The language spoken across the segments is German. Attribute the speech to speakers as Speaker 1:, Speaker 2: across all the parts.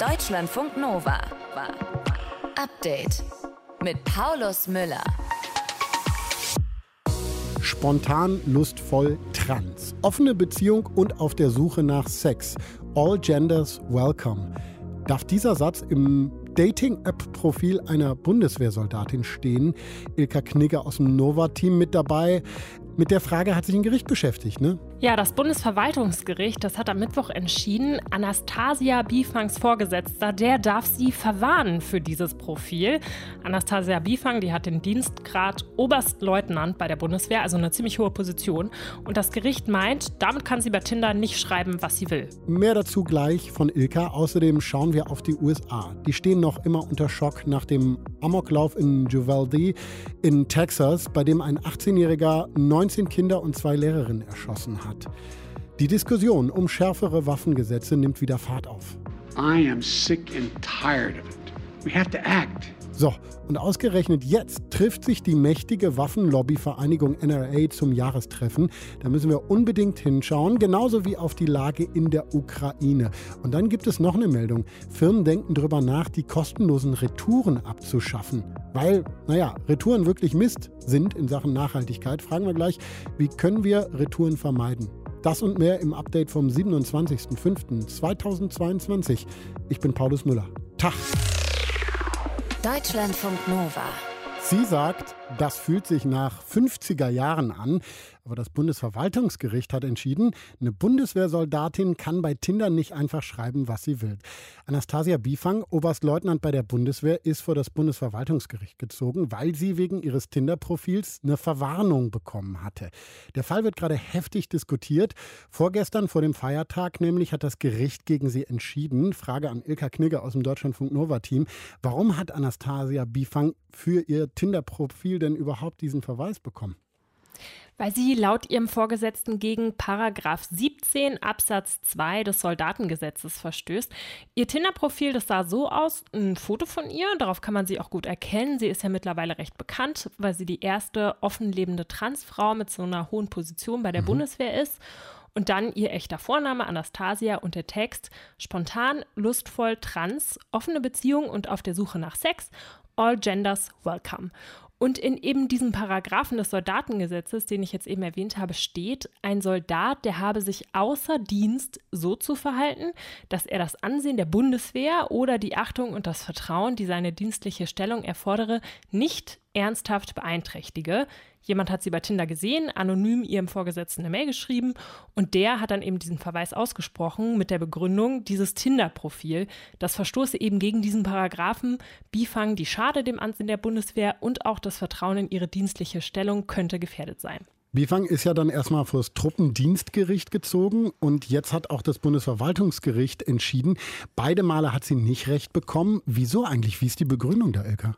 Speaker 1: Deutschlandfunk Nova. Update mit Paulus Müller.
Speaker 2: Spontan, lustvoll, trans. Offene Beziehung und auf der Suche nach Sex. All genders welcome. Darf dieser Satz im Dating-App-Profil einer Bundeswehrsoldatin stehen? Ilka Knigger aus dem Nova-Team mit dabei. Mit der Frage hat sich ein Gericht beschäftigt, ne?
Speaker 3: Ja, das Bundesverwaltungsgericht, das hat am Mittwoch entschieden, Anastasia Bifangs Vorgesetzter, der darf sie verwarnen für dieses Profil. Anastasia Bifang, die hat den Dienstgrad Oberstleutnant bei der Bundeswehr, also eine ziemlich hohe Position. Und das Gericht meint, damit kann sie bei Tinder nicht schreiben, was sie will.
Speaker 2: Mehr dazu gleich von Ilka. Außerdem schauen wir auf die USA. Die stehen noch immer unter Schock nach dem Amoklauf in Uvalde in Texas, bei dem ein 18-Jähriger 19 Kinder und zwei Lehrerinnen erschossen hat. Die Diskussion um schärfere Waffengesetze nimmt wieder Fahrt auf.
Speaker 4: I am sick and tired of it. We have to act.
Speaker 2: So, und ausgerechnet jetzt trifft sich die mächtige Waffenlobbyvereinigung NRA zum Jahrestreffen. Da müssen wir unbedingt hinschauen, genauso wie auf die Lage in der Ukraine. Und dann gibt es noch eine Meldung. Firmen denken darüber nach, die kostenlosen Retouren abzuschaffen. Weil, naja, Retouren wirklich Mist sind in Sachen Nachhaltigkeit. Fragen wir gleich, wie können wir Retouren vermeiden? Das und mehr im Update vom 27.05.2022. Ich bin Paulus Müller. Tag!
Speaker 1: Deutschlandfunk Nova.
Speaker 2: Sie sagt, das fühlt sich nach 50er Jahren an. Aber das Bundesverwaltungsgericht hat entschieden, eine Bundeswehrsoldatin kann bei Tinder nicht einfach schreiben, was sie will. Anastasia Bifang, Oberstleutnant bei der Bundeswehr, ist vor das Bundesverwaltungsgericht gezogen, weil sie wegen ihres Tinder-Profils eine Verwarnung bekommen hatte. Der Fall wird gerade heftig diskutiert. Vorgestern vor dem Feiertag nämlich hat das Gericht gegen sie entschieden. Frage an Ilka Knigge aus dem Deutschlandfunk Nova-Team. Warum hat Anastasia Bifang für ihr Tinder-Profil denn überhaupt diesen Verweis bekommen?
Speaker 3: Weil sie laut ihrem Vorgesetzten gegen Paragraph 17 Absatz 2 des Soldatengesetzes verstößt. Ihr Tinder-Profil, das sah so aus, ein Foto von ihr, darauf kann man sie auch gut erkennen. Sie ist ja mittlerweile recht bekannt, weil sie die erste offen lebende Transfrau mit so einer hohen Position bei der mhm. Bundeswehr ist. Und dann ihr echter Vorname Anastasia und der Text spontan, lustvoll, trans, offene Beziehung und auf der Suche nach Sex, all genders welcome. Und in eben diesem Paragraphen des Soldatengesetzes, den ich jetzt eben erwähnt habe, steht, ein Soldat, der habe sich außer Dienst so zu verhalten, dass er das Ansehen der Bundeswehr oder die Achtung und das Vertrauen, die seine dienstliche Stellung erfordere, nicht ernsthaft beeinträchtige. Jemand hat sie bei Tinder gesehen, anonym ihrem Vorgesetzten eine Mail geschrieben und der hat dann eben diesen Verweis ausgesprochen mit der Begründung, dieses Tinder-Profil, das verstoße eben gegen diesen Paragraphen, Bifang, die schade dem Ansehen der Bundeswehr und auch das Vertrauen in ihre dienstliche Stellung könnte gefährdet sein.
Speaker 2: Bifang ist ja dann erstmal vor das Truppendienstgericht gezogen und jetzt hat auch das Bundesverwaltungsgericht entschieden. Beide Male hat sie nicht recht bekommen. Wieso eigentlich? Wie ist die Begründung der LK?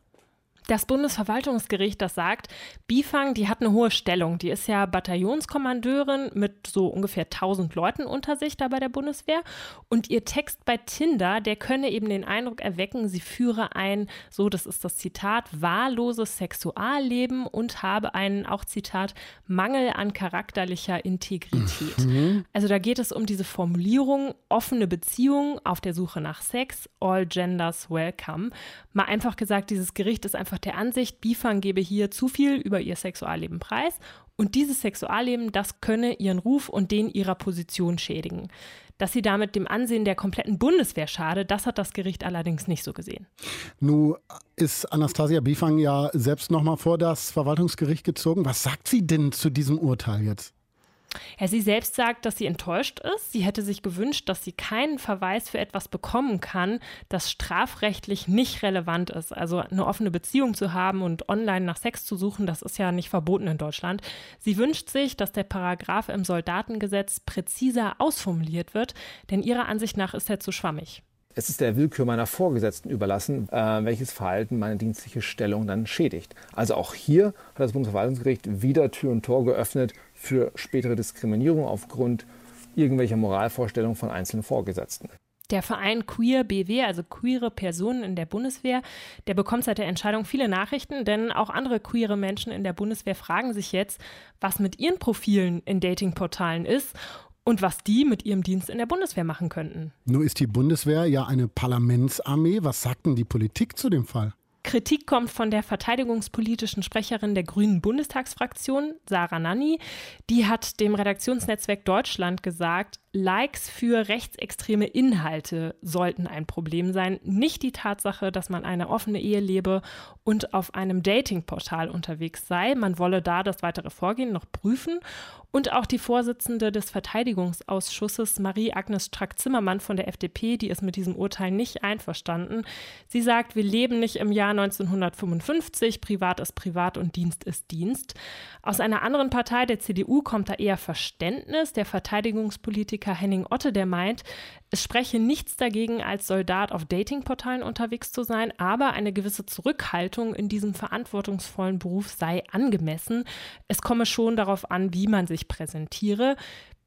Speaker 3: Das Bundesverwaltungsgericht, das sagt, Bifang, die hat eine hohe Stellung. Die ist ja Bataillonskommandeurin mit so ungefähr 1000 Leuten unter sich da bei der Bundeswehr. Und ihr Text bei Tinder, der könne eben den Eindruck erwecken, sie führe ein, so das ist das Zitat, wahlloses Sexualleben und habe einen, auch Zitat, Mangel an charakterlicher Integrität. Mhm. Also da geht es um diese Formulierung, offene Beziehung auf der Suche nach Sex, all genders welcome. Mal einfach gesagt, dieses Gericht ist einfach der Ansicht, Bifang gebe hier zu viel über ihr Sexualleben preis und dieses Sexualleben, das könne ihren Ruf und den ihrer Position schädigen. Dass sie damit dem Ansehen der kompletten Bundeswehr schade, das hat das Gericht allerdings nicht so gesehen.
Speaker 2: Nun ist Anastasia Bifang ja selbst nochmal vor das Verwaltungsgericht gezogen. Was sagt sie denn zu diesem Urteil jetzt?
Speaker 3: Ja, sie selbst sagt, dass sie enttäuscht ist. Sie hätte sich gewünscht, dass sie keinen Verweis für etwas bekommen kann, das strafrechtlich nicht relevant ist. Also eine offene Beziehung zu haben und online nach Sex zu suchen, das ist ja nicht verboten in Deutschland. Sie wünscht sich, dass der Paragraph im Soldatengesetz präziser ausformuliert wird, denn ihrer Ansicht nach ist er zu schwammig.
Speaker 5: Es ist der Willkür meiner Vorgesetzten überlassen, äh, welches Verhalten meine dienstliche Stellung dann schädigt. Also auch hier hat das Bundesverwaltungsgericht wieder Tür und Tor geöffnet für spätere Diskriminierung aufgrund irgendwelcher Moralvorstellungen von einzelnen Vorgesetzten.
Speaker 3: Der Verein Queer BW, also queere Personen in der Bundeswehr, der bekommt seit der Entscheidung viele Nachrichten, denn auch andere queere Menschen in der Bundeswehr fragen sich jetzt, was mit ihren Profilen in Datingportalen ist und was die mit ihrem Dienst in der Bundeswehr machen könnten.
Speaker 2: Nur ist die Bundeswehr ja eine Parlamentsarmee. Was sagt denn die Politik zu dem Fall?
Speaker 3: Kritik kommt von der verteidigungspolitischen Sprecherin der Grünen Bundestagsfraktion, Sarah Nanni. Die hat dem Redaktionsnetzwerk Deutschland gesagt, Likes für rechtsextreme Inhalte sollten ein Problem sein, nicht die Tatsache, dass man eine offene Ehe lebe und auf einem Datingportal unterwegs sei. Man wolle da das weitere Vorgehen noch prüfen. Und auch die Vorsitzende des Verteidigungsausschusses, Marie-Agnes Strack-Zimmermann von der FDP, die ist mit diesem Urteil nicht einverstanden. Sie sagt, wir leben nicht im Jahr 1955, privat ist privat und Dienst ist Dienst. Aus einer anderen Partei, der CDU, kommt da eher Verständnis. Der Verteidigungspolitiker Politiker Henning Otte, der meint, es spreche nichts dagegen, als Soldat auf Datingportalen unterwegs zu sein, aber eine gewisse Zurückhaltung in diesem verantwortungsvollen Beruf sei angemessen. Es komme schon darauf an, wie man sich präsentiere.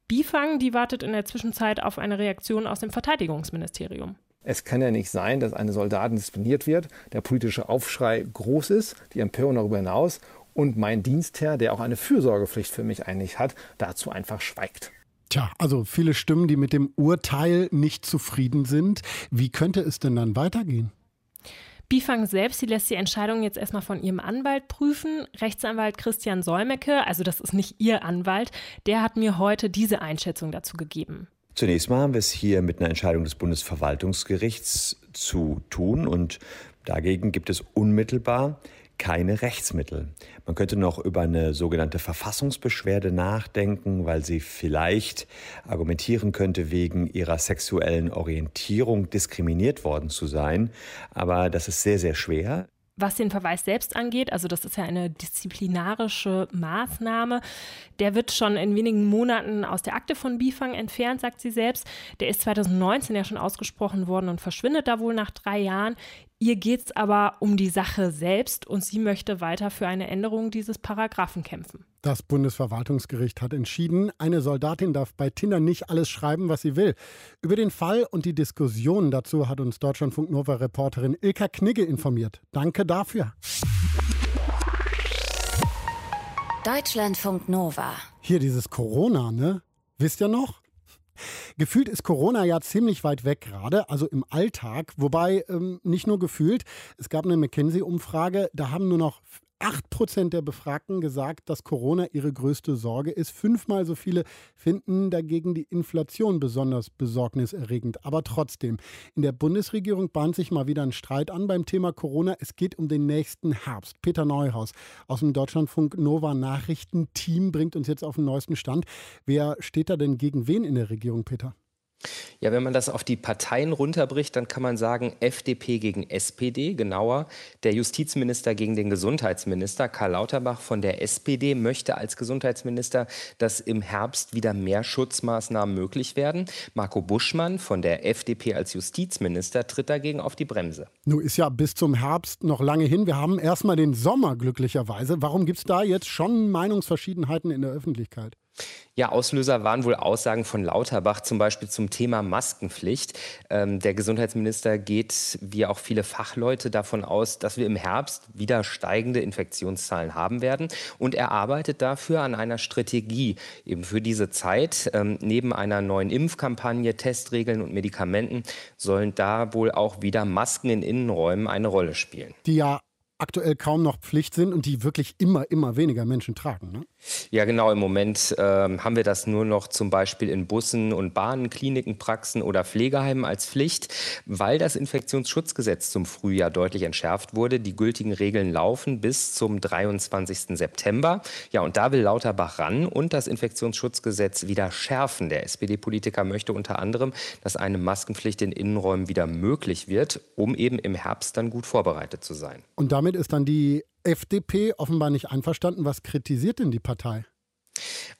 Speaker 3: Bifang, die wartet in der Zwischenzeit auf eine Reaktion aus dem Verteidigungsministerium.
Speaker 5: Es kann ja nicht sein, dass eine Soldatin diszipliniert wird, der politische Aufschrei groß ist, die Empörung darüber hinaus und mein Dienstherr, der auch eine Fürsorgepflicht für mich eigentlich hat, dazu einfach schweigt.
Speaker 2: Tja, also viele Stimmen, die mit dem Urteil nicht zufrieden sind. Wie könnte es denn dann weitergehen?
Speaker 3: Bifang selbst, sie lässt die Entscheidung jetzt erstmal von ihrem Anwalt prüfen. Rechtsanwalt Christian Solmecke, also das ist nicht ihr Anwalt, der hat mir heute diese Einschätzung dazu gegeben.
Speaker 6: Zunächst mal haben wir es hier mit einer Entscheidung des Bundesverwaltungsgerichts zu tun und dagegen gibt es unmittelbar keine Rechtsmittel. Man könnte noch über eine sogenannte Verfassungsbeschwerde nachdenken, weil sie vielleicht argumentieren könnte, wegen ihrer sexuellen Orientierung diskriminiert worden zu sein. Aber das ist sehr, sehr schwer.
Speaker 3: Was den Verweis selbst angeht, also das ist ja eine disziplinarische Maßnahme, der wird schon in wenigen Monaten aus der Akte von Bifang entfernt, sagt sie selbst. Der ist 2019 ja schon ausgesprochen worden und verschwindet da wohl nach drei Jahren. Ihr geht es aber um die Sache selbst und sie möchte weiter für eine Änderung dieses Paragraphen kämpfen.
Speaker 2: Das Bundesverwaltungsgericht hat entschieden, eine Soldatin darf bei Tinder nicht alles schreiben, was sie will. Über den Fall und die Diskussion dazu hat uns Deutschlandfunk Nova Reporterin Ilka Knigge informiert. Danke dafür.
Speaker 1: Deutschlandfunk Nova.
Speaker 2: Hier dieses Corona, ne? Wisst ihr noch? Gefühlt ist Corona ja ziemlich weit weg gerade, also im Alltag. Wobei ähm, nicht nur gefühlt, es gab eine McKinsey-Umfrage, da haben nur noch 8% der Befragten gesagt, dass Corona ihre größte Sorge ist. Fünfmal so viele finden dagegen die Inflation besonders besorgniserregend. Aber trotzdem, in der Bundesregierung bahnt sich mal wieder ein Streit an beim Thema Corona. Es geht um den nächsten Herbst. Peter Neuhaus aus dem Deutschlandfunk Nova Nachrichtenteam bringt uns jetzt auf den neuesten Stand. Wer steht da denn gegen wen in der Regierung, Peter?
Speaker 7: Ja, wenn man das auf die Parteien runterbricht, dann kann man sagen, FDP gegen SPD, genauer. Der Justizminister gegen den Gesundheitsminister. Karl Lauterbach von der SPD möchte als Gesundheitsminister, dass im Herbst wieder mehr Schutzmaßnahmen möglich werden. Marco Buschmann von der FDP als Justizminister tritt dagegen auf die Bremse.
Speaker 2: Nun ist ja bis zum Herbst noch lange hin. Wir haben erstmal den Sommer glücklicherweise. Warum gibt es da jetzt schon Meinungsverschiedenheiten in der Öffentlichkeit?
Speaker 7: Ja, Auslöser waren wohl Aussagen von Lauterbach, zum Beispiel zum Thema Maskenpflicht. Ähm, der Gesundheitsminister geht, wie auch viele Fachleute, davon aus, dass wir im Herbst wieder steigende Infektionszahlen haben werden. Und er arbeitet dafür an einer Strategie eben für diese Zeit. Ähm, neben einer neuen Impfkampagne, Testregeln und Medikamenten sollen da wohl auch wieder Masken in Innenräumen eine Rolle spielen.
Speaker 2: Die ja aktuell kaum noch Pflicht sind und die wirklich immer, immer weniger Menschen tragen. Ne?
Speaker 7: Ja, genau. Im Moment ähm, haben wir das nur noch zum Beispiel in Bussen und Bahnen, Kliniken, Praxen oder Pflegeheimen als Pflicht, weil das Infektionsschutzgesetz zum Frühjahr deutlich entschärft wurde. Die gültigen Regeln laufen bis zum 23. September. Ja, und da will Lauterbach ran und das Infektionsschutzgesetz wieder schärfen. Der SPD-Politiker möchte unter anderem, dass eine Maskenpflicht in Innenräumen wieder möglich wird, um eben im Herbst dann gut vorbereitet zu sein.
Speaker 2: Und damit ist dann die FDP offenbar nicht einverstanden. Was kritisiert denn die Partei?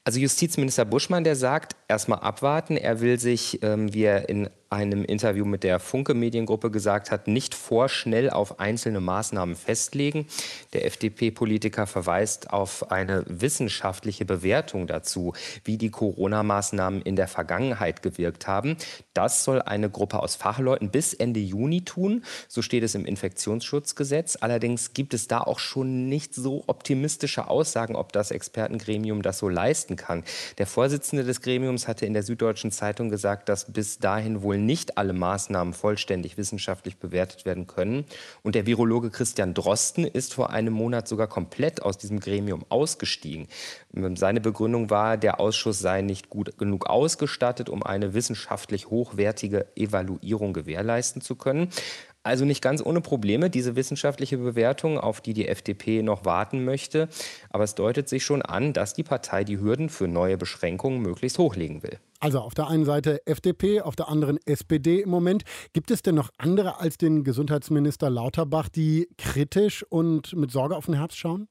Speaker 7: Also Justizminister Buschmann, der sagt, erstmal abwarten. Er will sich, ähm, wie er in einem Interview mit der Funke Mediengruppe gesagt hat, nicht vorschnell auf einzelne Maßnahmen festlegen. Der FDP-Politiker verweist auf eine wissenschaftliche Bewertung dazu, wie die Corona-Maßnahmen in der Vergangenheit gewirkt haben. Das soll eine Gruppe aus Fachleuten bis Ende Juni tun. So steht es im Infektionsschutzgesetz. Allerdings gibt es da auch schon nicht so optimistische Aussagen, ob das Expertengremium das so leisten kann. Der Vorsitzende des Gremiums hatte in der Süddeutschen Zeitung gesagt, dass bis dahin wohl nicht alle Maßnahmen vollständig wissenschaftlich bewertet werden können. Und der Virologe Christian Drosten ist vor einem Monat sogar komplett aus diesem Gremium ausgestiegen. Seine Begründung war, der Ausschuss sei nicht gut genug ausgestattet, um eine wissenschaftlich hochwertige Evaluierung gewährleisten zu können. Also nicht ganz ohne Probleme, diese wissenschaftliche Bewertung, auf die die FDP noch warten möchte. Aber es deutet sich schon an, dass die Partei die Hürden für neue Beschränkungen möglichst hochlegen will.
Speaker 2: Also auf der einen Seite FDP, auf der anderen SPD im Moment. Gibt es denn noch andere als den Gesundheitsminister Lauterbach, die kritisch und mit Sorge auf den Herbst schauen?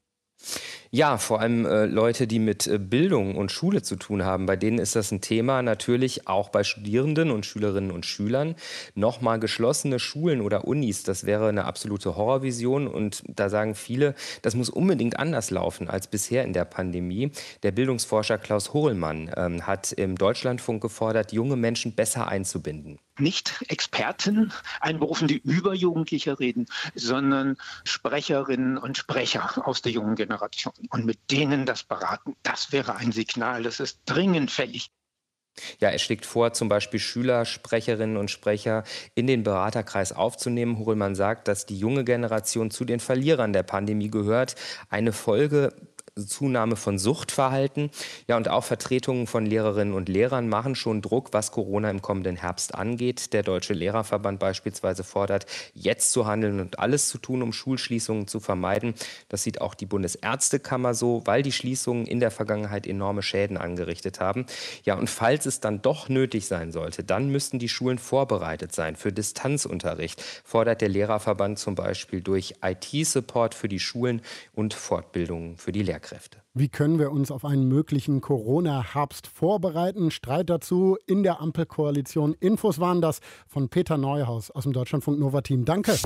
Speaker 7: Ja, vor allem äh, Leute, die mit äh, Bildung und Schule zu tun haben, bei denen ist das ein Thema. Natürlich auch bei Studierenden und Schülerinnen und Schülern. Nochmal geschlossene Schulen oder Unis, das wäre eine absolute Horrorvision. Und da sagen viele, das muss unbedingt anders laufen als bisher in der Pandemie. Der Bildungsforscher Klaus Hohlmann ähm, hat im Deutschlandfunk gefordert, junge Menschen besser einzubinden
Speaker 8: nicht Experten einberufen, die über Jugendliche reden, sondern Sprecherinnen und Sprecher aus der jungen Generation und mit denen das beraten. Das wäre ein Signal, das ist dringend fällig.
Speaker 7: Ja, er schlägt vor, zum Beispiel Schüler, Sprecherinnen und Sprecher in den Beraterkreis aufzunehmen. Hohlmann sagt, dass die junge Generation zu den Verlierern der Pandemie gehört. Eine Folge Zunahme von Suchtverhalten. Ja, und auch Vertretungen von Lehrerinnen und Lehrern machen schon Druck, was Corona im kommenden Herbst angeht. Der Deutsche Lehrerverband beispielsweise fordert, jetzt zu handeln und alles zu tun, um Schulschließungen zu vermeiden. Das sieht auch die Bundesärztekammer so, weil die Schließungen in der Vergangenheit enorme Schäden angerichtet haben. Ja, und falls es dann doch nötig sein sollte, dann müssten die Schulen vorbereitet sein für Distanzunterricht, fordert der Lehrerverband zum Beispiel durch IT-Support für die Schulen und Fortbildungen für die Lehrkräfte. Lehrkräfte.
Speaker 2: Wie können wir uns auf einen möglichen Corona-Herbst vorbereiten? Streit dazu in der Ampelkoalition. Infos waren das von Peter Neuhaus aus dem Deutschlandfunk Nova Team. Danke.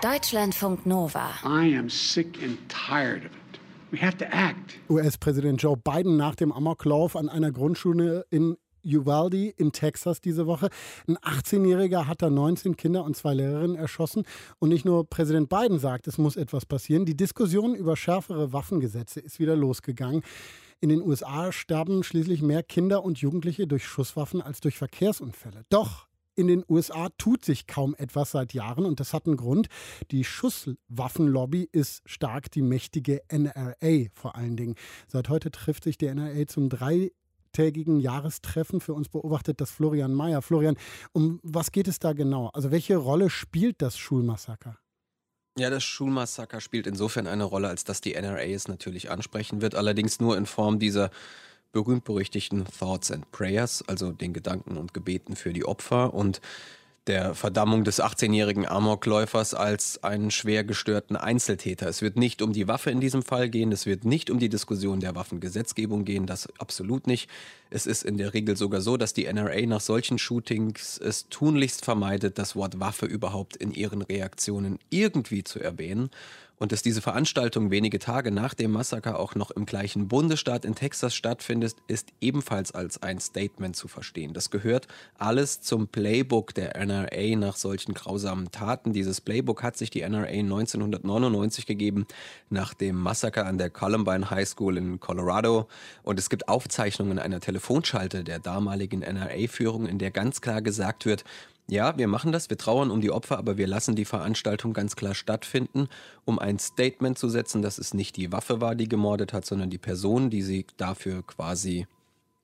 Speaker 1: Deutschlandfunk Nova.
Speaker 4: I am sick and tired of it. We have to act.
Speaker 2: US-Präsident Joe Biden nach dem Amoklauf an einer Grundschule in Uvalde in Texas diese Woche. Ein 18-Jähriger hat da 19 Kinder und zwei Lehrerinnen erschossen. Und nicht nur Präsident Biden sagt, es muss etwas passieren. Die Diskussion über schärfere Waffengesetze ist wieder losgegangen. In den USA sterben schließlich mehr Kinder und Jugendliche durch Schusswaffen als durch Verkehrsunfälle. Doch in den USA tut sich kaum etwas seit Jahren und das hat einen Grund. Die Schusswaffenlobby ist stark, die mächtige NRA vor allen Dingen. Seit heute trifft sich die NRA zum drei tägigen Jahrestreffen für uns beobachtet das Florian Mayer. Florian, um was geht es da genau? Also welche Rolle spielt das Schulmassaker?
Speaker 9: Ja, das Schulmassaker spielt insofern eine Rolle, als dass die NRA es natürlich ansprechen wird, allerdings nur in Form dieser berühmt-berüchtigten Thoughts and Prayers, also den Gedanken und Gebeten für die Opfer und der Verdammung des 18-jährigen Amokläufers als einen schwer gestörten Einzeltäter. Es wird nicht um die Waffe in diesem Fall gehen, es wird nicht um die Diskussion der Waffengesetzgebung gehen, das absolut nicht. Es ist in der Regel sogar so, dass die NRA nach solchen Shootings es tunlichst vermeidet, das Wort Waffe überhaupt in ihren Reaktionen irgendwie zu erwähnen. Und dass diese Veranstaltung wenige Tage nach dem Massaker auch noch im gleichen Bundesstaat in Texas stattfindet, ist ebenfalls als ein Statement zu verstehen. Das gehört alles zum Playbook der NRA nach solchen grausamen Taten. Dieses Playbook hat sich die NRA 1999 gegeben, nach dem Massaker an der Columbine High School in Colorado. Und es gibt Aufzeichnungen einer Telefonschalte der damaligen NRA-Führung, in der ganz klar gesagt wird, ja, wir machen das, wir trauern um die Opfer, aber wir lassen die Veranstaltung ganz klar stattfinden, um ein Statement zu setzen, dass es nicht die Waffe war, die gemordet hat, sondern die Person, die sie dafür quasi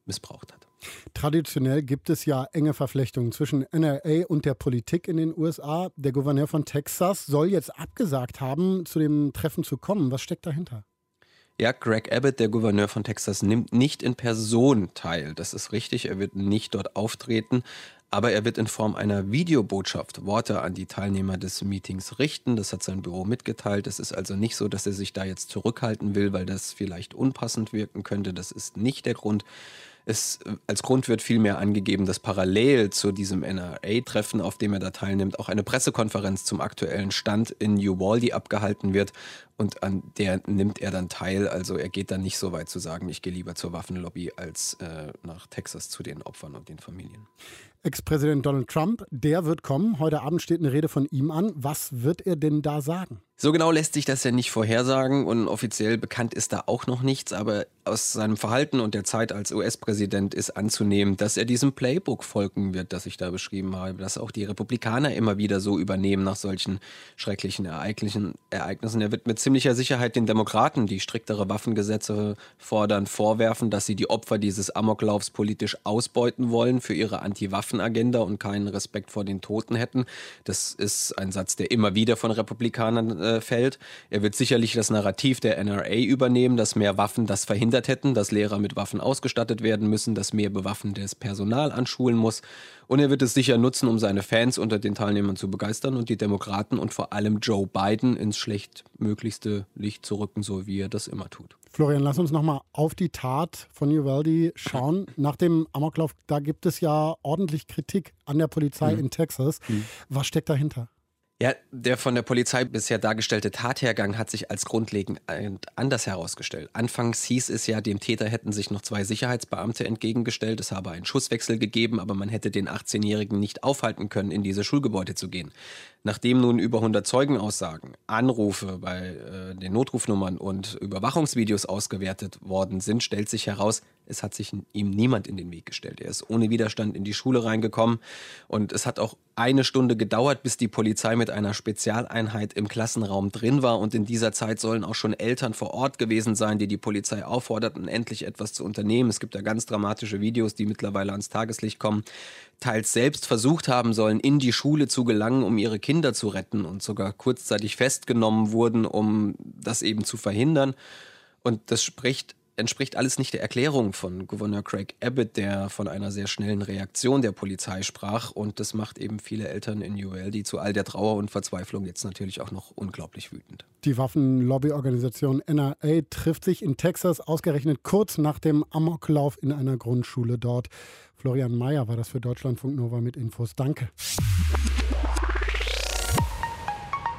Speaker 9: missbraucht hat.
Speaker 2: Traditionell gibt es ja enge Verflechtungen zwischen NRA und der Politik in den USA. Der Gouverneur von Texas soll jetzt abgesagt haben, zu dem Treffen zu kommen. Was steckt dahinter?
Speaker 9: Ja, Greg Abbott, der Gouverneur von Texas, nimmt nicht in Person teil. Das ist richtig. Er wird nicht dort auftreten aber er wird in Form einer Videobotschaft Worte an die Teilnehmer des Meetings richten. Das hat sein Büro mitgeteilt. Es ist also nicht so, dass er sich da jetzt zurückhalten will, weil das vielleicht unpassend wirken könnte. Das ist nicht der Grund. Es, als Grund wird vielmehr angegeben, dass parallel zu diesem NRA-Treffen, auf dem er da teilnimmt, auch eine Pressekonferenz zum aktuellen Stand in Uvalde abgehalten wird. Und an der nimmt er dann teil. Also er geht dann nicht so weit zu sagen, ich gehe lieber zur Waffenlobby als äh, nach Texas zu den Opfern und den Familien.
Speaker 2: Ex-Präsident Donald Trump, der wird kommen. Heute Abend steht eine Rede von ihm an. Was wird er denn da sagen?
Speaker 9: So genau lässt sich das ja nicht vorhersagen und offiziell bekannt ist da auch noch nichts, aber aus seinem Verhalten und der Zeit als US-Präsident ist anzunehmen, dass er diesem Playbook folgen wird, das ich da beschrieben habe, dass auch die Republikaner immer wieder so übernehmen nach solchen schrecklichen Ereignissen. Er wird mit ziemlicher Sicherheit den Demokraten, die striktere Waffengesetze fordern, vorwerfen, dass sie die Opfer dieses Amoklaufs politisch ausbeuten wollen für ihre Anti-Waffen-Agenda und keinen Respekt vor den Toten hätten. Das ist ein Satz, der immer wieder von Republikanern äh, fällt. Er wird sicherlich das Narrativ der NRA übernehmen, dass mehr Waffen das verhindert hätten, dass Lehrer mit Waffen ausgestattet werden müssen, dass mehr bewaffnetes Personal an Schulen muss. Und er wird es sicher nutzen, um seine Fans unter den Teilnehmern zu begeistern und die Demokraten und vor allem Joe Biden ins schlechtmöglichste Licht zu rücken, so wie er das immer tut.
Speaker 2: Florian, lass uns nochmal auf die Tat von Uvalde schauen. Nach dem Amoklauf, da gibt es ja ordentlich Kritik an der Polizei mhm. in Texas. Mhm. Was steckt dahinter?
Speaker 9: Ja, der von der Polizei bisher dargestellte Tathergang hat sich als grundlegend anders herausgestellt. Anfangs hieß es ja, dem Täter hätten sich noch zwei Sicherheitsbeamte entgegengestellt, es habe einen Schusswechsel gegeben, aber man hätte den 18-Jährigen nicht aufhalten können, in diese Schulgebäude zu gehen. Nachdem nun über 100 Zeugenaussagen, Anrufe bei äh, den Notrufnummern und Überwachungsvideos ausgewertet worden sind, stellt sich heraus, es hat sich ihm niemand in den Weg gestellt. Er ist ohne Widerstand in die Schule reingekommen und es hat auch eine Stunde gedauert, bis die Polizei mit einer Spezialeinheit im Klassenraum drin war und in dieser Zeit sollen auch schon Eltern vor Ort gewesen sein, die die Polizei aufforderten, endlich etwas zu unternehmen. Es gibt da ganz dramatische Videos, die mittlerweile ans Tageslicht kommen, teils selbst versucht haben sollen, in die Schule zu gelangen, um ihre Kinder zu retten und sogar kurzzeitig festgenommen wurden, um das eben zu verhindern. Und das spricht entspricht alles nicht der Erklärung von Gouverneur Craig Abbott, der von einer sehr schnellen Reaktion der Polizei sprach. Und das macht eben viele Eltern in ULD zu all der Trauer und Verzweiflung jetzt natürlich auch noch unglaublich wütend.
Speaker 2: Die Waffenlobbyorganisation NRA trifft sich in Texas ausgerechnet kurz nach dem Amoklauf in einer Grundschule dort. Florian Mayer war das für Deutschlandfunk Nova mit Infos. Danke.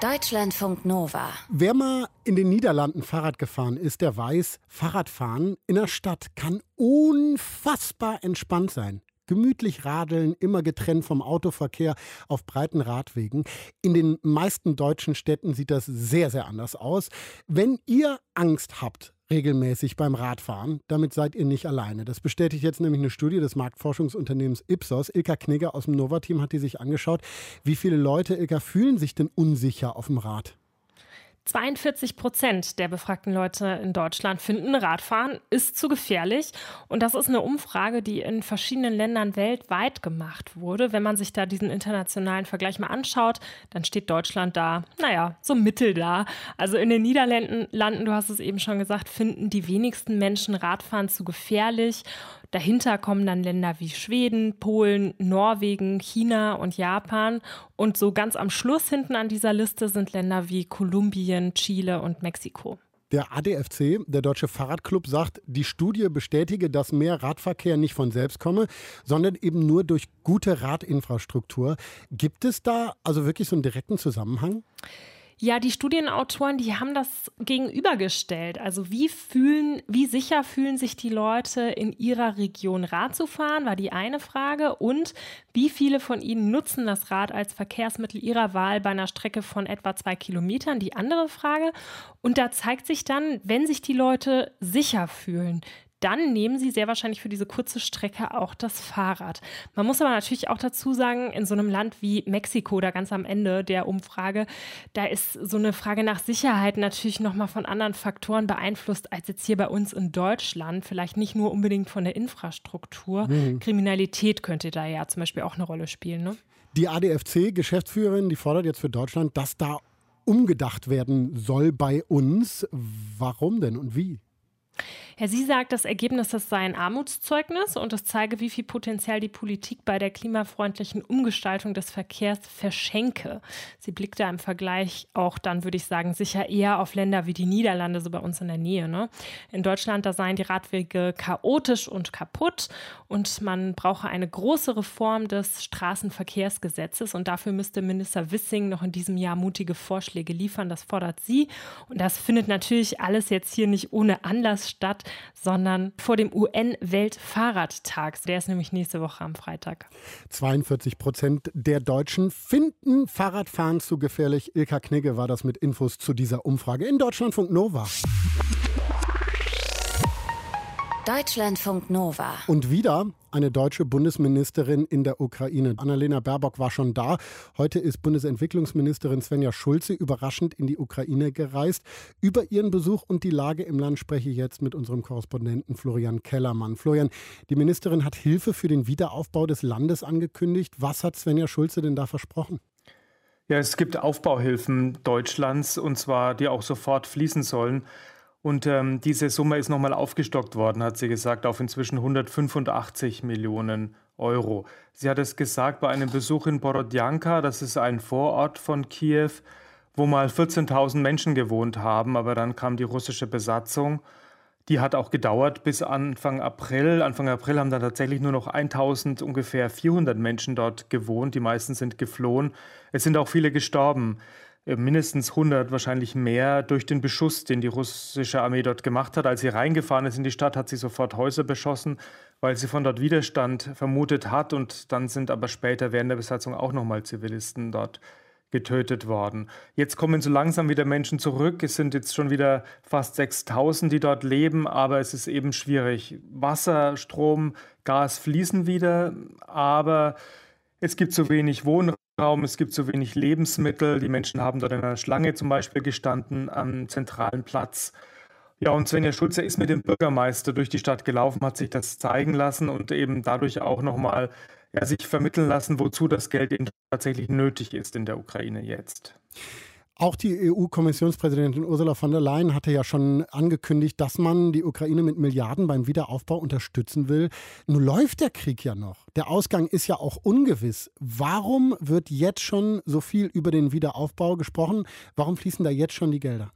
Speaker 1: Deutschlandfunk Nova.
Speaker 2: Wer mal in den Niederlanden Fahrrad gefahren ist, der weiß, Fahrradfahren in der Stadt kann unfassbar entspannt sein. Gemütlich radeln, immer getrennt vom Autoverkehr auf breiten Radwegen. In den meisten deutschen Städten sieht das sehr, sehr anders aus. Wenn ihr Angst habt, regelmäßig beim Radfahren. Damit seid ihr nicht alleine. Das bestätigt jetzt nämlich eine Studie des Marktforschungsunternehmens Ipsos. Ilka Knigger aus dem Nova-Team hat die sich angeschaut. Wie viele Leute, Ilka, fühlen sich denn unsicher auf dem Rad?
Speaker 3: 42 Prozent der befragten Leute in Deutschland finden, Radfahren ist zu gefährlich. Und das ist eine Umfrage, die in verschiedenen Ländern weltweit gemacht wurde. Wenn man sich da diesen internationalen Vergleich mal anschaut, dann steht Deutschland da, naja, so mittel da. Also in den Niederlanden, du hast es eben schon gesagt, finden die wenigsten Menschen Radfahren zu gefährlich. Dahinter kommen dann Länder wie Schweden, Polen, Norwegen, China und Japan. Und so ganz am Schluss hinten an dieser Liste sind Länder wie Kolumbien, Chile und Mexiko.
Speaker 2: Der ADFC, der Deutsche Fahrradclub, sagt, die Studie bestätige, dass mehr Radverkehr nicht von selbst komme, sondern eben nur durch gute Radinfrastruktur. Gibt es da also wirklich so einen direkten Zusammenhang?
Speaker 3: Ja, die Studienautoren, die haben das gegenübergestellt. Also wie fühlen, wie sicher fühlen sich die Leute in ihrer Region Rad zu fahren, war die eine Frage. Und wie viele von ihnen nutzen das Rad als Verkehrsmittel ihrer Wahl bei einer Strecke von etwa zwei Kilometern? Die andere Frage. Und da zeigt sich dann, wenn sich die Leute sicher fühlen, dann nehmen sie sehr wahrscheinlich für diese kurze Strecke auch das Fahrrad. Man muss aber natürlich auch dazu sagen, in so einem Land wie Mexiko, da ganz am Ende der Umfrage, da ist so eine Frage nach Sicherheit natürlich nochmal von anderen Faktoren beeinflusst als jetzt hier bei uns in Deutschland. Vielleicht nicht nur unbedingt von der Infrastruktur. Mhm. Kriminalität könnte da ja zum Beispiel auch eine Rolle spielen. Ne?
Speaker 2: Die ADFC-Geschäftsführerin, die fordert jetzt für Deutschland, dass da umgedacht werden soll bei uns. Warum denn und wie?
Speaker 3: Herr Sie sagt, das Ergebnis das sei ein Armutszeugnis und es zeige, wie viel Potenzial die Politik bei der klimafreundlichen Umgestaltung des Verkehrs verschenke. Sie blickt da im Vergleich auch dann, würde ich sagen, sicher eher auf Länder wie die Niederlande, so bei uns in der Nähe. Ne? In Deutschland, da seien die Radwege chaotisch und kaputt und man brauche eine große Reform des Straßenverkehrsgesetzes und dafür müsste Minister Wissing noch in diesem Jahr mutige Vorschläge liefern. Das fordert sie und das findet natürlich alles jetzt hier nicht ohne Anlass statt, sondern vor dem UN-Weltfahrradtag. Der ist nämlich nächste Woche am Freitag.
Speaker 2: 42 Prozent der Deutschen finden Fahrradfahren zu gefährlich. Ilka Knigge war das mit Infos zu dieser Umfrage in Deutschlandfunk Nova.
Speaker 1: Deutschlandfunk Nova.
Speaker 2: Und wieder eine deutsche Bundesministerin in der Ukraine. Annalena Baerbock war schon da. Heute ist Bundesentwicklungsministerin Svenja Schulze überraschend in die Ukraine gereist. Über ihren Besuch und die Lage im Land spreche ich jetzt mit unserem Korrespondenten Florian Kellermann. Florian, die Ministerin hat Hilfe für den Wiederaufbau des Landes angekündigt. Was hat Svenja Schulze denn da versprochen?
Speaker 10: Ja, es gibt Aufbauhilfen Deutschlands und zwar die auch sofort fließen sollen. Und ähm, diese Summe ist nochmal aufgestockt worden, hat sie gesagt, auf inzwischen 185 Millionen Euro. Sie hat es gesagt bei einem Besuch in Borodjanka, das ist ein Vorort von Kiew, wo mal 14.000 Menschen gewohnt haben, aber dann kam die russische Besatzung. Die hat auch gedauert bis Anfang April. Anfang April haben dann tatsächlich nur noch 1000 ungefähr 400 Menschen dort gewohnt. Die meisten sind geflohen. Es sind auch viele gestorben. Äh, mindestens 100, wahrscheinlich mehr, durch den Beschuss, den die russische Armee dort gemacht hat. Als sie reingefahren ist in die Stadt, hat sie sofort Häuser beschossen, weil sie von dort Widerstand vermutet hat. Und dann sind aber später während der Besatzung auch nochmal Zivilisten dort getötet worden. Jetzt kommen so langsam wieder Menschen zurück. Es sind jetzt schon wieder fast 6000, die dort leben, aber es ist eben schwierig. Wasser, Strom, Gas fließen wieder, aber es gibt zu wenig Wohnraum. Raum, es gibt zu wenig Lebensmittel. Die Menschen haben dort in einer Schlange zum Beispiel gestanden am zentralen Platz. Ja, und Svenja Schulze ist mit dem Bürgermeister durch die Stadt gelaufen, hat sich das zeigen lassen und eben dadurch auch nochmal ja, sich vermitteln lassen, wozu das Geld eben tatsächlich nötig ist in der Ukraine jetzt.
Speaker 2: Auch die EU-Kommissionspräsidentin Ursula von der Leyen hatte ja schon angekündigt, dass man die Ukraine mit Milliarden beim Wiederaufbau unterstützen will. Nun läuft der Krieg ja noch. Der Ausgang ist ja auch ungewiss. Warum wird jetzt schon so viel über den Wiederaufbau gesprochen? Warum fließen da jetzt schon die Gelder?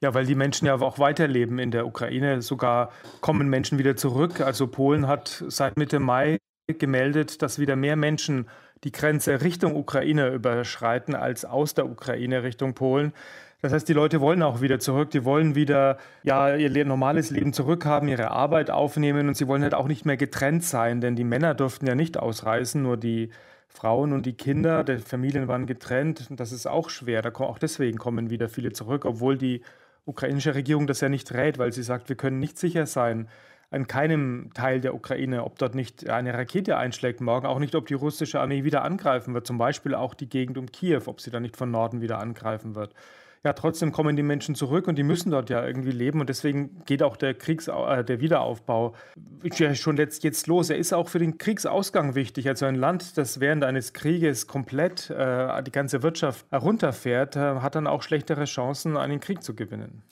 Speaker 10: Ja, weil die Menschen ja auch weiterleben in der Ukraine. Sogar kommen Menschen wieder zurück. Also Polen hat seit Mitte Mai gemeldet, dass wieder mehr Menschen die Grenze Richtung Ukraine überschreiten als aus der Ukraine Richtung Polen. Das heißt, die Leute wollen auch wieder zurück, die wollen wieder ja, ihr normales Leben zurückhaben, ihre Arbeit aufnehmen und sie wollen halt auch nicht mehr getrennt sein, denn die Männer durften ja nicht ausreisen, nur die Frauen und die Kinder, die Familien waren getrennt. Das ist auch schwer. Da, auch deswegen kommen wieder viele zurück, obwohl die ukrainische Regierung das ja nicht rät, weil sie sagt, wir können nicht sicher sein, an keinem Teil der Ukraine, ob dort nicht eine Rakete einschlägt morgen, auch nicht, ob die russische Armee wieder angreifen wird, zum Beispiel auch die Gegend um Kiew, ob sie da nicht von Norden wieder angreifen wird. Ja, trotzdem kommen die Menschen zurück und die müssen dort ja irgendwie leben und deswegen geht auch der Kriegs äh, der Wiederaufbau ja schon jetzt, jetzt los. Er ist auch für den Kriegsausgang wichtig. Also ein Land, das während eines Krieges komplett äh, die ganze Wirtschaft herunterfährt, äh, hat dann auch schlechtere Chancen, einen Krieg zu gewinnen.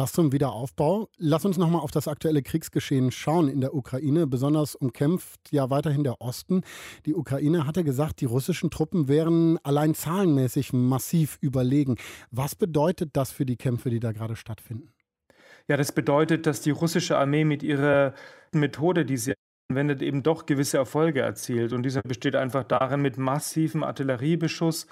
Speaker 2: Das zum Wiederaufbau. Lass uns nochmal auf das aktuelle Kriegsgeschehen schauen in der Ukraine. Besonders umkämpft ja weiterhin der Osten. Die Ukraine hatte gesagt, die russischen Truppen wären allein zahlenmäßig massiv überlegen. Was bedeutet das für die Kämpfe, die da gerade stattfinden?
Speaker 10: Ja, das bedeutet, dass die russische Armee mit ihrer Methode, die sie anwendet, eben doch gewisse Erfolge erzielt. Und dieser besteht einfach darin, mit massivem Artilleriebeschuss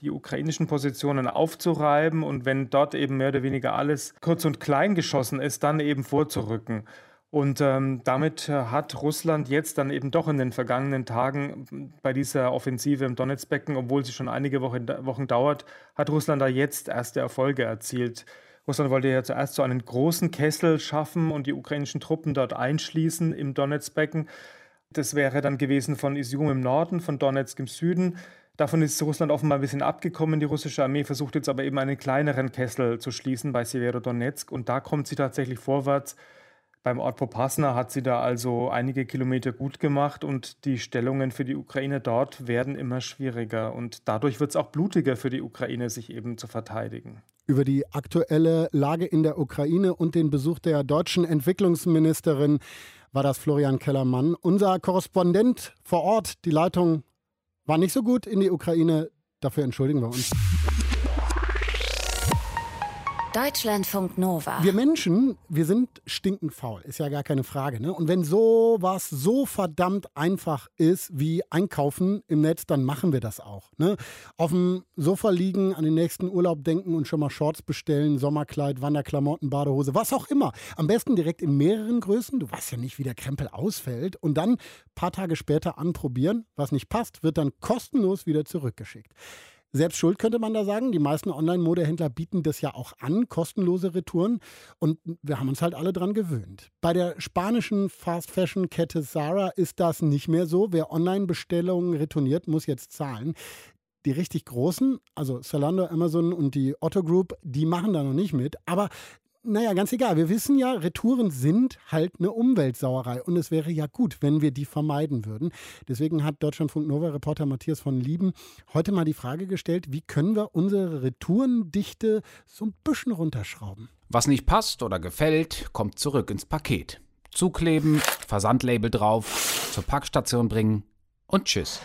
Speaker 10: die ukrainischen Positionen aufzureiben und wenn dort eben mehr oder weniger alles kurz und klein geschossen ist, dann eben vorzurücken. Und ähm, damit äh, hat Russland jetzt dann eben doch in den vergangenen Tagen bei dieser Offensive im Donetsbecken, obwohl sie schon einige Wochen, Wochen dauert, hat Russland da jetzt erste Erfolge erzielt. Russland wollte ja zuerst so einen großen Kessel schaffen und die ukrainischen Truppen dort einschließen im Donetsbecken. Das wäre dann gewesen von Isium im Norden, von Donetsk im Süden. Davon ist Russland offenbar ein bisschen abgekommen. Die russische Armee versucht jetzt aber eben einen kleineren Kessel zu schließen bei Severodonetsk und da kommt sie tatsächlich vorwärts. Beim Ort Popasna hat sie da also einige Kilometer gut gemacht und die Stellungen für die Ukraine dort werden immer schwieriger und dadurch wird es auch blutiger für die Ukraine, sich eben zu verteidigen.
Speaker 2: Über die aktuelle Lage in der Ukraine und den Besuch der deutschen Entwicklungsministerin war das Florian Kellermann, unser Korrespondent vor Ort. Die Leitung war nicht so gut in die Ukraine. Dafür entschuldigen wir uns.
Speaker 1: Deutschlandfunk Nova.
Speaker 2: Wir Menschen, wir sind stinkend faul, ist ja gar keine Frage. Ne? Und wenn sowas so verdammt einfach ist wie einkaufen im Netz, dann machen wir das auch. Ne? Auf dem Sofa liegen, an den nächsten Urlaub denken und schon mal Shorts bestellen, Sommerkleid, Wanderklamotten, Badehose, was auch immer. Am besten direkt in mehreren Größen. Du weißt ja nicht, wie der Krempel ausfällt. Und dann ein paar Tage später anprobieren. Was nicht passt, wird dann kostenlos wieder zurückgeschickt. Selbst schuld könnte man da sagen. Die meisten Online-Modehändler bieten das ja auch an, kostenlose Retouren. Und wir haben uns halt alle dran gewöhnt. Bei der spanischen Fast-Fashion-Kette Zara ist das nicht mehr so. Wer Online-Bestellungen retourniert, muss jetzt zahlen. Die richtig großen, also Zalando, Amazon und die Otto Group, die machen da noch nicht mit. Aber naja, ganz egal. Wir wissen ja, Retouren sind halt eine Umweltsauerei. Und es wäre ja gut, wenn wir die vermeiden würden. Deswegen hat Deutschlandfunk Nova-Reporter Matthias von Lieben heute mal die Frage gestellt, wie können wir unsere Retourendichte so ein bisschen runterschrauben?
Speaker 11: Was nicht passt oder gefällt, kommt zurück ins Paket. Zukleben, Versandlabel drauf, zur Packstation bringen und tschüss.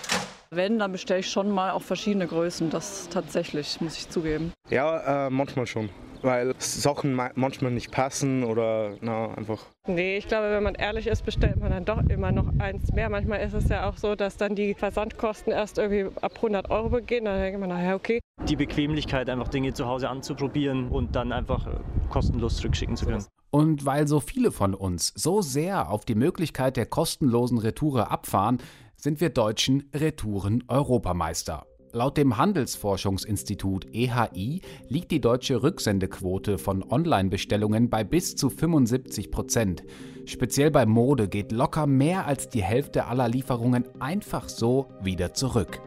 Speaker 12: Wenn, dann bestelle ich schon mal auch verschiedene Größen. Das tatsächlich, muss ich zugeben.
Speaker 13: Ja, äh, manchmal schon weil Sachen manchmal nicht passen oder na, einfach.
Speaker 14: Nee, ich glaube, wenn man ehrlich ist, bestellt man dann doch immer noch eins mehr. Manchmal ist es ja auch so, dass dann die Versandkosten erst irgendwie ab 100 Euro beginnen. Dann denkt man, naja, okay.
Speaker 15: Die Bequemlichkeit, einfach Dinge zu Hause anzuprobieren und dann einfach kostenlos zurückschicken zu können.
Speaker 11: Und weil so viele von uns so sehr auf die Möglichkeit der kostenlosen Retoure abfahren, sind wir Deutschen Retouren-Europameister. Laut dem Handelsforschungsinstitut EHI liegt die deutsche Rücksendequote von Online-Bestellungen bei bis zu 75 Prozent. Speziell bei Mode geht locker mehr als die Hälfte aller Lieferungen einfach so wieder zurück.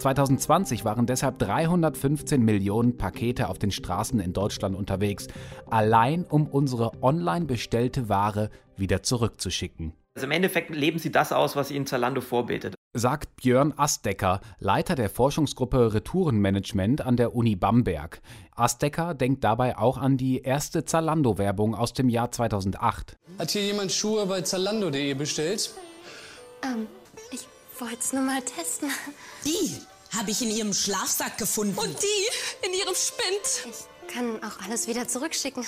Speaker 11: 2020 waren deshalb 315 Millionen Pakete auf den Straßen in Deutschland unterwegs, allein um unsere online bestellte Ware wieder zurückzuschicken.
Speaker 16: Also im Endeffekt leben sie das aus, was ihnen Zalando vorbetet
Speaker 11: sagt Björn Astecker, Leiter der Forschungsgruppe Retourenmanagement an der Uni Bamberg. Astecker denkt dabei auch an die erste Zalando-Werbung aus dem Jahr 2008.
Speaker 17: Hat hier jemand Schuhe bei zalando.de bestellt?
Speaker 18: Ähm, wollte es nur mal testen.
Speaker 19: Die habe ich in ihrem Schlafsack gefunden.
Speaker 18: Und die in ihrem Spind. Ich kann auch alles wieder zurückschicken.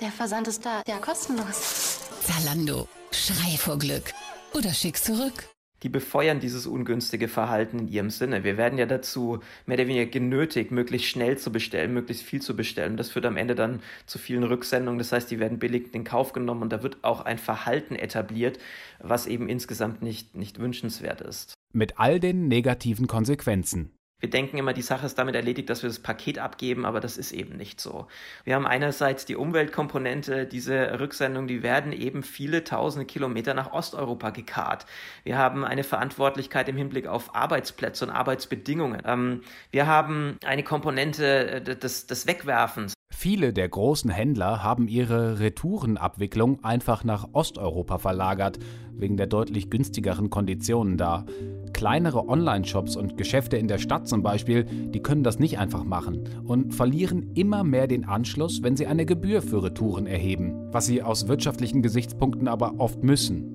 Speaker 18: Der Versand ist da, ja kostenlos.
Speaker 19: Zalando, schrei vor Glück. Oder schick's zurück
Speaker 16: die befeuern dieses ungünstige Verhalten in ihrem Sinne. Wir werden ja dazu mehr oder weniger genötigt, möglichst schnell zu bestellen, möglichst viel zu bestellen. Das führt am Ende dann zu vielen Rücksendungen. Das heißt, die werden billig in Kauf genommen und da wird auch ein Verhalten etabliert, was eben insgesamt nicht, nicht wünschenswert ist.
Speaker 11: Mit all den negativen Konsequenzen.
Speaker 16: Wir denken immer, die Sache ist damit erledigt, dass wir das Paket abgeben, aber das ist eben nicht so. Wir haben einerseits die Umweltkomponente, diese Rücksendungen, die werden eben viele tausende Kilometer nach Osteuropa gekarrt. Wir haben eine Verantwortlichkeit im Hinblick auf Arbeitsplätze und Arbeitsbedingungen. Ähm, wir haben eine Komponente äh, des, des Wegwerfens.
Speaker 11: Viele der großen Händler haben ihre Retourenabwicklung einfach nach Osteuropa verlagert, wegen der deutlich günstigeren Konditionen da. Kleinere Online-Shops und Geschäfte in der Stadt zum Beispiel, die können das nicht einfach machen und verlieren immer mehr den Anschluss, wenn sie eine Gebühr für Retouren erheben, was sie aus wirtschaftlichen Gesichtspunkten aber oft müssen.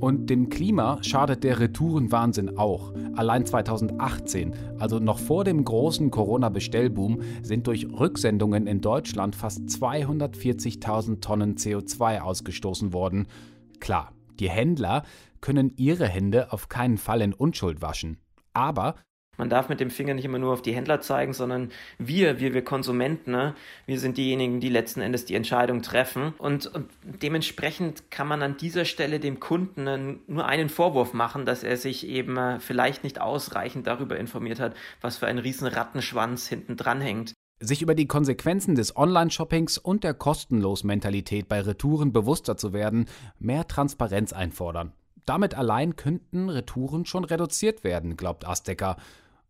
Speaker 11: Und dem Klima schadet der Retourenwahnsinn auch. Allein 2018, also noch vor dem großen Corona-Bestellboom, sind durch Rücksendungen in Deutschland fast 240.000 Tonnen CO2 ausgestoßen worden. Klar, die Händler können ihre Hände auf keinen Fall in Unschuld waschen. Aber
Speaker 16: man darf mit dem Finger nicht immer nur auf die Händler zeigen, sondern wir, wir, wir Konsumenten, ne? wir sind diejenigen, die letzten Endes die Entscheidung treffen. Und, und dementsprechend kann man an dieser Stelle dem Kunden nur einen Vorwurf machen, dass er sich eben äh, vielleicht nicht ausreichend darüber informiert hat, was für ein riesen Rattenschwanz hinten dran hängt.
Speaker 11: Sich über die Konsequenzen des Online-Shoppings und der Kostenlos-Mentalität bei Retouren bewusster zu werden, mehr Transparenz einfordern. Damit allein könnten Retouren schon reduziert werden, glaubt Astecker.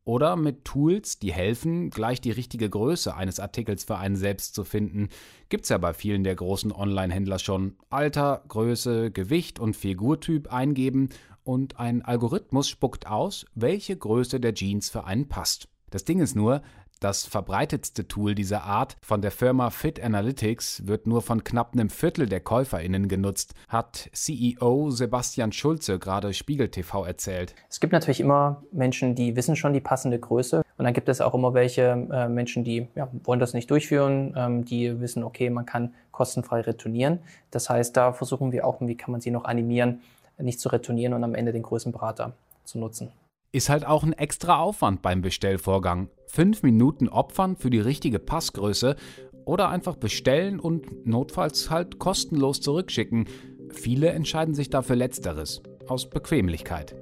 Speaker 11: Oder mit Tools, die helfen, gleich die richtige Größe eines Artikels für einen selbst zu finden. Gibt's ja bei vielen der großen Online-Händler schon. Alter, Größe, Gewicht und Figurtyp eingeben und ein Algorithmus spuckt aus, welche Größe der Jeans für einen passt. Das Ding ist nur, das verbreitetste Tool dieser Art von der Firma Fit Analytics wird nur von knapp einem Viertel der KäuferInnen genutzt, hat CEO Sebastian Schulze gerade Spiegel TV erzählt.
Speaker 20: Es gibt natürlich immer Menschen, die wissen schon die passende Größe. Und dann gibt es auch immer welche äh, Menschen, die ja, wollen das nicht durchführen, ähm, die wissen, okay, man kann kostenfrei retournieren. Das heißt, da versuchen wir auch, wie kann man sie noch animieren, nicht zu retournieren und am Ende den Größenberater zu nutzen.
Speaker 11: Ist halt auch ein extra Aufwand beim Bestellvorgang. Fünf Minuten opfern für die richtige Passgröße oder einfach bestellen und notfalls halt kostenlos zurückschicken. Viele entscheiden sich dafür Letzteres, aus Bequemlichkeit.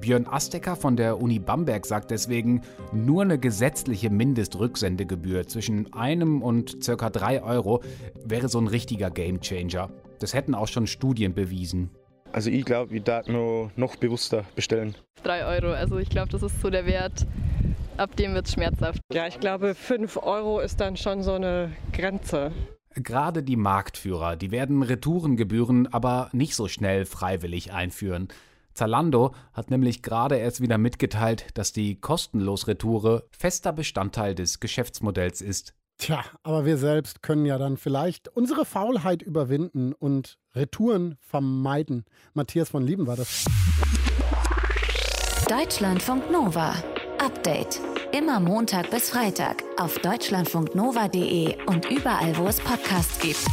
Speaker 11: Björn Astecker von der Uni Bamberg sagt deswegen, nur eine gesetzliche Mindestrücksendegebühr zwischen einem und circa drei Euro wäre so ein richtiger Gamechanger. Das hätten auch schon Studien bewiesen.
Speaker 13: Also ich glaube, ich darf noch, noch bewusster bestellen.
Speaker 21: 3 Euro, also ich glaube, das ist so der Wert, ab dem wird es schmerzhaft.
Speaker 14: Ja, ich glaube, 5 Euro ist dann schon so eine Grenze.
Speaker 11: Gerade die Marktführer, die werden Retourengebühren aber nicht so schnell freiwillig einführen. Zalando hat nämlich gerade erst wieder mitgeteilt, dass die kostenlos Retoure fester Bestandteil des Geschäftsmodells ist.
Speaker 2: Tja, aber wir selbst können ja dann vielleicht unsere Faulheit überwinden und Retouren vermeiden. Matthias von Lieben war das.
Speaker 1: Deutschlandfunk Nova. Update. Immer Montag bis Freitag auf deutschlandfunknova.de und überall, wo es Podcasts gibt.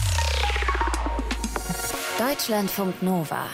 Speaker 1: Deutschlandfunk Nova.